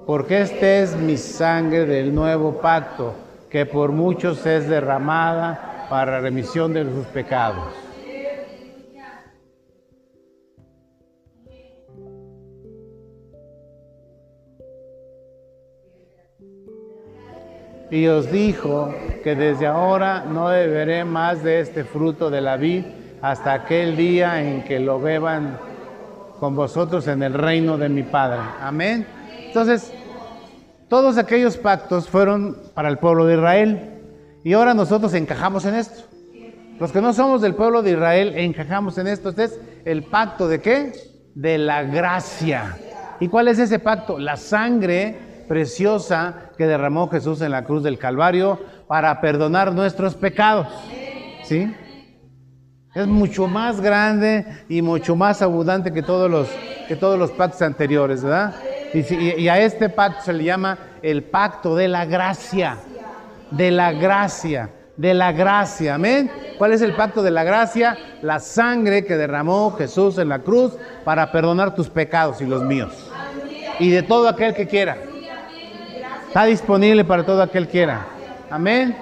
porque este es mi sangre del nuevo pacto, que por muchos es derramada para remisión de sus pecados. Y os dijo que desde ahora no beberé más de este fruto de la vid hasta aquel día en que lo beban con vosotros en el reino de mi Padre. Amén. Entonces, todos aquellos pactos fueron para el pueblo de Israel y ahora nosotros encajamos en esto. Los que no somos del pueblo de Israel encajamos en esto. Este es el pacto de qué? De la gracia. ¿Y cuál es ese pacto? La sangre preciosa que derramó Jesús en la cruz del Calvario para perdonar nuestros pecados. ¿Sí? Es mucho más grande y mucho más abundante que todos los, que todos los pactos anteriores, ¿verdad? Y, a este pacto se le llama el pacto de la gracia, de la gracia, de la gracia, amén. ¿Cuál es el pacto de la gracia? La sangre que derramó Jesús en la cruz para perdonar tus pecados y los míos. Y de todo aquel que quiera. Está disponible para todo aquel que quiera. Amén.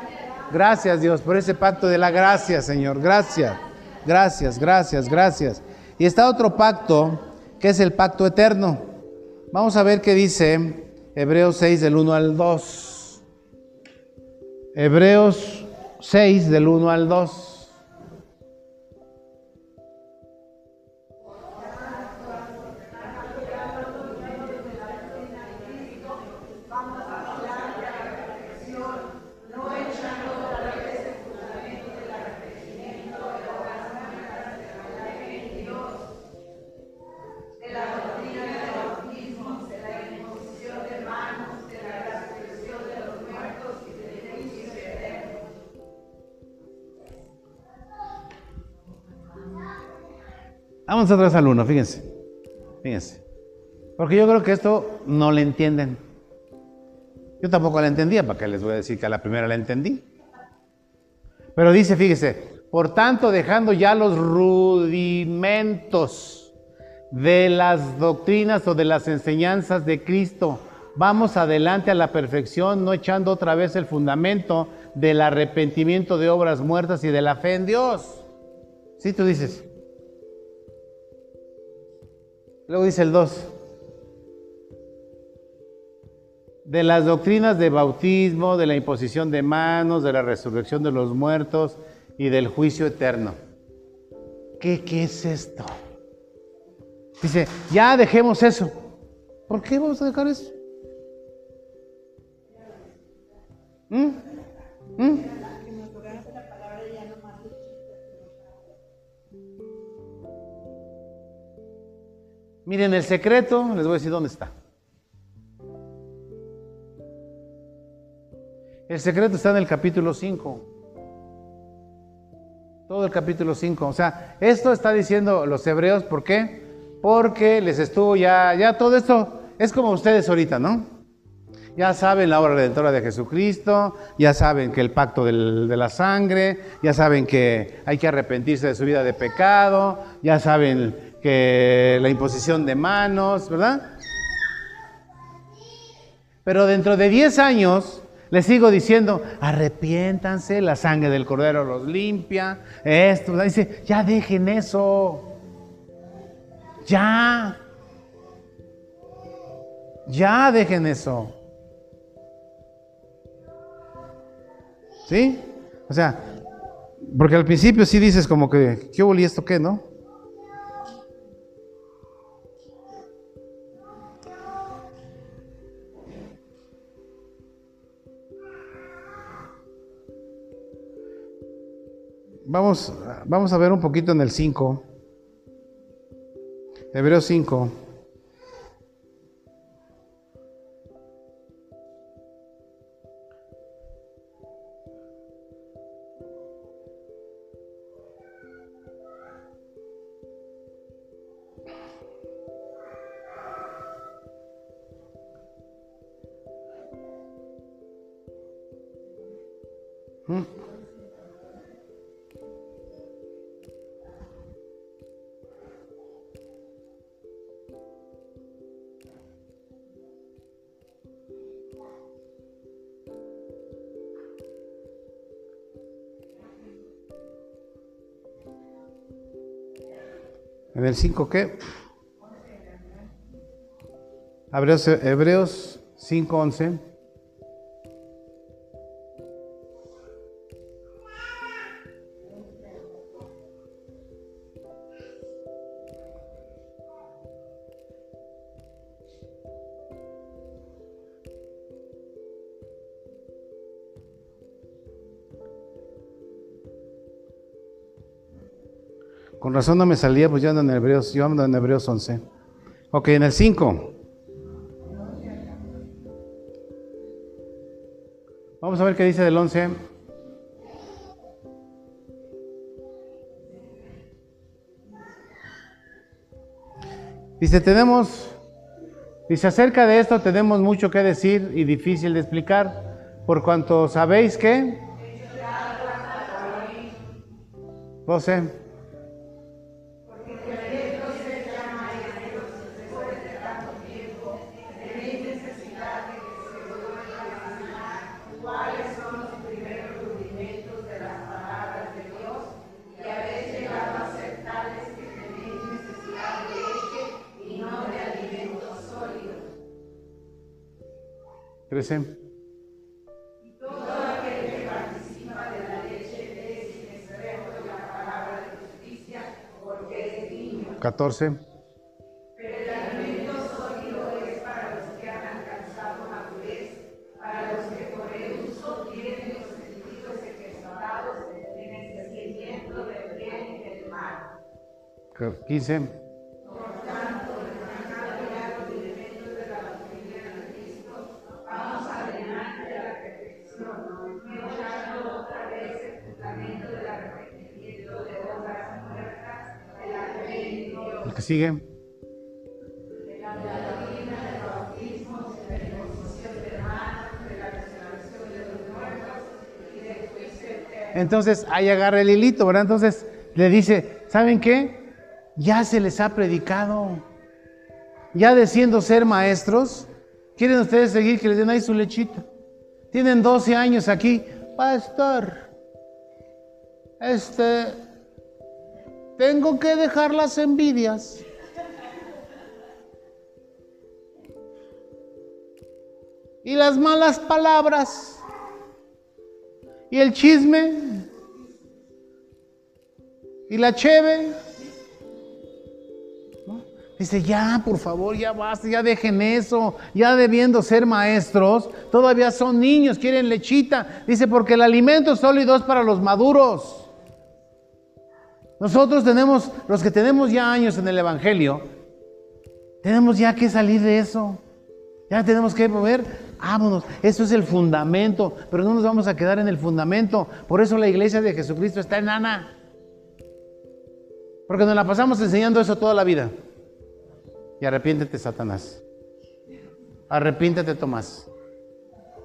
Gracias Dios por ese pacto de la gracia, Señor. Gracias. Gracias, gracias, gracias. Y está otro pacto, que es el pacto eterno. Vamos a ver qué dice Hebreos 6 del 1 al 2. Hebreos 6 del 1 al 2. Vamos al 1, fíjense. Fíjense. Porque yo creo que esto no le entienden. Yo tampoco la entendía, ¿para qué les voy a decir que a la primera la entendí? Pero dice, fíjese, por tanto, dejando ya los rudimentos de las doctrinas o de las enseñanzas de Cristo, vamos adelante a la perfección, no echando otra vez el fundamento del arrepentimiento de obras muertas y de la fe en Dios. ¿Sí tú dices? Luego dice el 2. De las doctrinas de bautismo, de la imposición de manos, de la resurrección de los muertos y del juicio eterno. ¿Qué, qué es esto? Dice, ya dejemos eso. ¿Por qué vamos a dejar eso? ¿Mm? ¿Mm? Miren, el secreto, les voy a decir dónde está. El secreto está en el capítulo 5. Todo el capítulo 5. O sea, esto está diciendo los hebreos, ¿por qué? Porque les estuvo ya, ya todo esto es como ustedes ahorita, ¿no? Ya saben la obra redentora de Jesucristo, ya saben que el pacto de la sangre, ya saben que hay que arrepentirse de su vida de pecado, ya saben que la imposición de manos, ¿verdad? Pero dentro de 10 años les sigo diciendo, arrepiéntanse, la sangre del cordero los limpia, esto, dice, ya dejen eso, ya, ya dejen eso. ¿Sí? O sea, porque al principio sí dices como que, ¿qué y esto qué, no? Vamos, vamos a ver un poquito en el 5. Hebreos 5. El 5 qué? Hebreos, Hebreos 5, razón no me salía, pues yo ando en Hebreos, yo ando en Hebreos 11. Ok, en el 5. Vamos a ver qué dice del 11. Dice, tenemos, dice, acerca de esto tenemos mucho que decir y difícil de explicar, por cuanto sabéis que... 12.13. niño. 14. Pero el alimento sólido es para los que han alcanzado madurez, para los que por el uso tienen los sentidos ejercitados en el discernimiento del bien y del mal. 15. Sigue. Entonces ahí agarra el hilito, ¿verdad? Entonces le dice, ¿saben qué? Ya se les ha predicado. Ya deciendo ser maestros, ¿quieren ustedes seguir que les den ahí su lechita? Tienen 12 años aquí. Pastor, este, tengo que dejar las envidias. Y las malas palabras. Y el chisme. Y la cheve. Dice, ya, por favor, ya basta, ya dejen eso, ya debiendo ser maestros, todavía son niños, quieren lechita. Dice, porque el alimento sólido es para los maduros. Nosotros tenemos, los que tenemos ya años en el Evangelio, tenemos ya que salir de eso. Ya tenemos que mover, vámonos. Eso es el fundamento, pero no nos vamos a quedar en el fundamento. Por eso la iglesia de Jesucristo está enana. Porque nos la pasamos enseñando eso toda la vida. Y arrepiéntete, Satanás. Arrepiéntete, Tomás.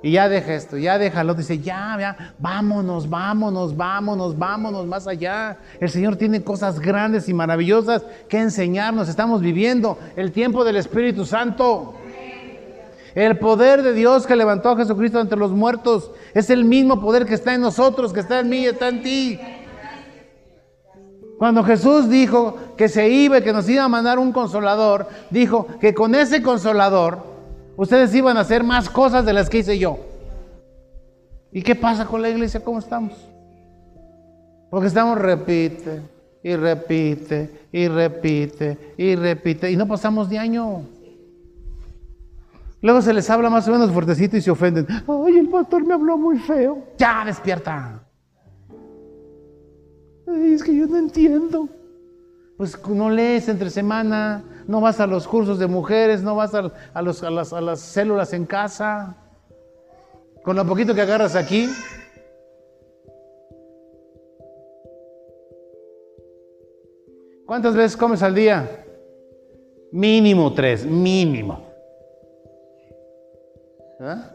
Y ya deja esto, ya déjalo. Dice, ya, ya, vámonos, vámonos, vámonos, vámonos más allá. El Señor tiene cosas grandes y maravillosas que enseñarnos. Estamos viviendo el tiempo del Espíritu Santo. El poder de Dios que levantó a Jesucristo entre los muertos es el mismo poder que está en nosotros, que está en mí y está en ti. Cuando Jesús dijo que se iba y que nos iba a mandar un consolador, dijo que con ese consolador ustedes iban a hacer más cosas de las que hice yo. ¿Y qué pasa con la iglesia? ¿Cómo estamos? Porque estamos repite y repite y repite y repite y no pasamos de año. Luego se les habla más o menos fuertecito y se ofenden. Ay, el pastor me habló muy feo. Ya, despierta es que yo no entiendo. Pues no lees entre semana, no vas a los cursos de mujeres, no vas a, los, a, las, a las células en casa. Con lo poquito que agarras aquí, ¿Cuántas veces comes al día? Mínimo tres, mínimo. ¿Ah?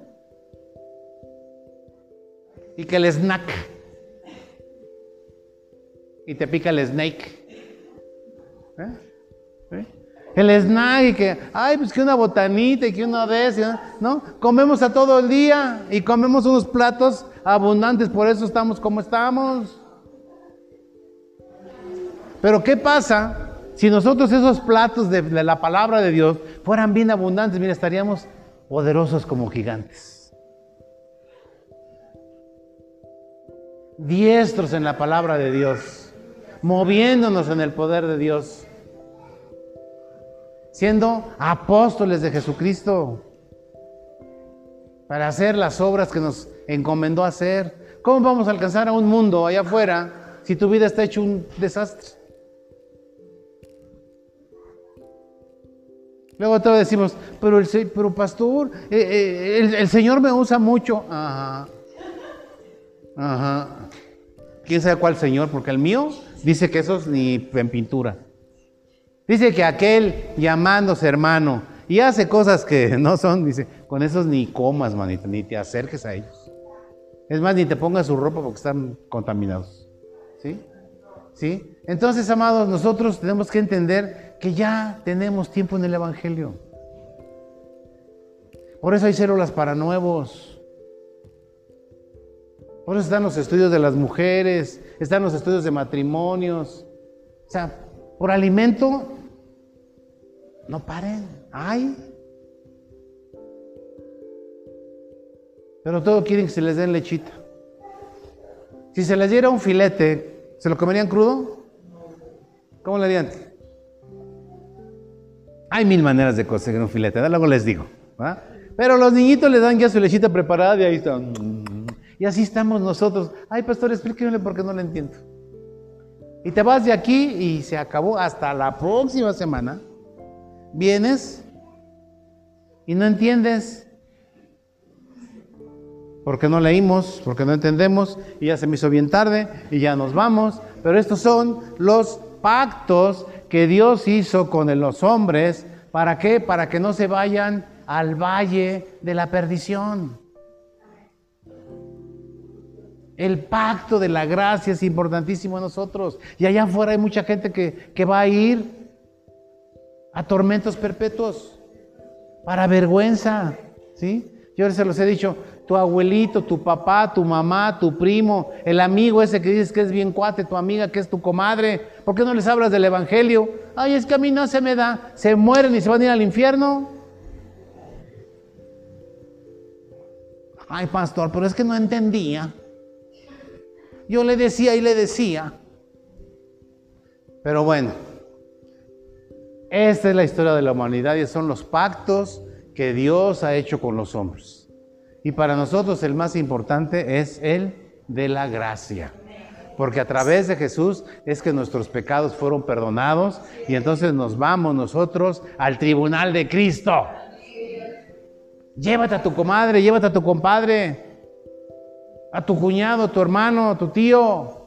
Y que el snack y te pica el snake. ¿Eh? El snack y que, ay, pues que una botanita y que una vez, ¿no? Comemos a todo el día y comemos unos platos abundantes, por eso estamos como estamos. Pero ¿qué pasa si nosotros esos platos de, de la palabra de Dios fueran bien abundantes? Mira, estaríamos poderosos como gigantes. Diestros en la palabra de Dios moviéndonos en el poder de Dios, siendo apóstoles de Jesucristo para hacer las obras que nos encomendó hacer. ¿Cómo vamos a alcanzar a un mundo allá afuera si tu vida está hecho un desastre? Luego te decimos, pero, el, pero pastor, eh, eh, el, Señor me usa mucho. Ajá. Ajá. ¿Quién sabe cuál Señor? Porque el mío Dice que esos ni en pintura. Dice que aquel llamándose hermano y hace cosas que no son, dice, con esos ni comas, manito, ni te acerques a ellos. Es más, ni te pongas su ropa porque están contaminados. ¿Sí? ¿Sí? Entonces, amados, nosotros tenemos que entender que ya tenemos tiempo en el Evangelio. Por eso hay células para nuevos. Por eso están los estudios de las mujeres, están los estudios de matrimonios. O sea, por alimento, no paren, hay. Pero todo quieren que se les den lechita. Si se les diera un filete, ¿se lo comerían crudo? ¿Cómo le harían? Hay mil maneras de conseguir un filete, luego les digo. Pero los niñitos le dan ya su lechita preparada y ahí están. Y así estamos nosotros. Ay, pastor, explíqueme porque no lo entiendo. Y te vas de aquí y se acabó hasta la próxima semana. Vienes y no entiendes. Porque no leímos, porque no entendemos y ya se me hizo bien tarde y ya nos vamos. Pero estos son los pactos que Dios hizo con los hombres. ¿Para qué? Para que no se vayan al valle de la perdición. El pacto de la gracia es importantísimo en nosotros. Y allá afuera hay mucha gente que, que va a ir a tormentos perpetuos, para vergüenza. ¿sí? Yo se los he dicho, tu abuelito, tu papá, tu mamá, tu primo, el amigo ese que dices que es bien cuate, tu amiga que es tu comadre, ¿por qué no les hablas del Evangelio? Ay, es que a mí no se me da, se mueren y se van a ir al infierno. Ay, pastor, pero es que no entendía. Yo le decía y le decía. Pero bueno, esta es la historia de la humanidad y son los pactos que Dios ha hecho con los hombres. Y para nosotros el más importante es el de la gracia. Porque a través de Jesús es que nuestros pecados fueron perdonados y entonces nos vamos nosotros al tribunal de Cristo. Llévate a tu comadre, llévate a tu compadre, a tu cuñado, tu hermano, a tu tío.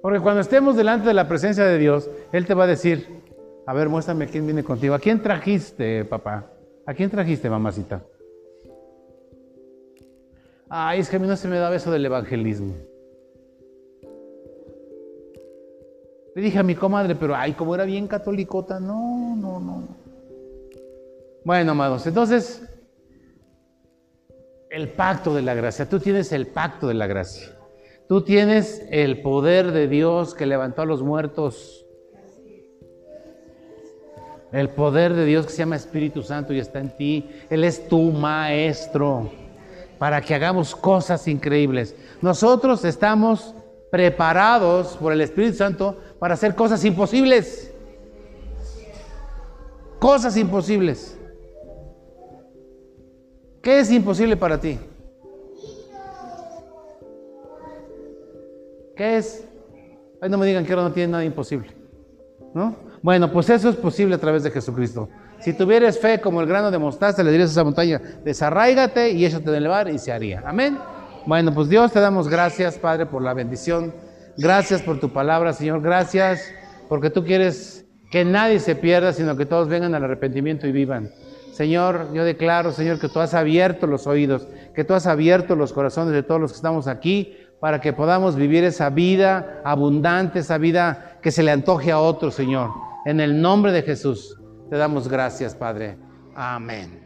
Porque cuando estemos delante de la presencia de Dios, Él te va a decir, a ver, muéstrame quién viene contigo. ¿A quién trajiste, papá? ¿A quién trajiste, mamacita? Ay, es que a mí no se me da eso del evangelismo. Le dije a mi comadre, pero ay, como era bien catolicota, no, no, no. Bueno, amados, entonces, el pacto de la gracia, tú tienes el pacto de la gracia. Tú tienes el poder de Dios que levantó a los muertos. El poder de Dios que se llama Espíritu Santo y está en ti. Él es tu maestro para que hagamos cosas increíbles. Nosotros estamos preparados por el Espíritu Santo para hacer cosas imposibles. Cosas imposibles. ¿Qué es imposible para ti? ¿Qué es? Ay, no me digan que ahora no tiene nada imposible. ¿No? Bueno, pues eso es posible a través de Jesucristo. Si tuvieras fe como el grano de mostaza, le dirías a esa montaña, desarráigate y échate del mar y se haría. Amén. Bueno, pues Dios te damos gracias, Padre, por la bendición. Gracias por tu palabra, Señor. Gracias porque tú quieres que nadie se pierda, sino que todos vengan al arrepentimiento y vivan. Señor, yo declaro, Señor, que tú has abierto los oídos, que tú has abierto los corazones de todos los que estamos aquí para que podamos vivir esa vida abundante, esa vida que se le antoje a otro, Señor. En el nombre de Jesús te damos gracias, Padre. Amén.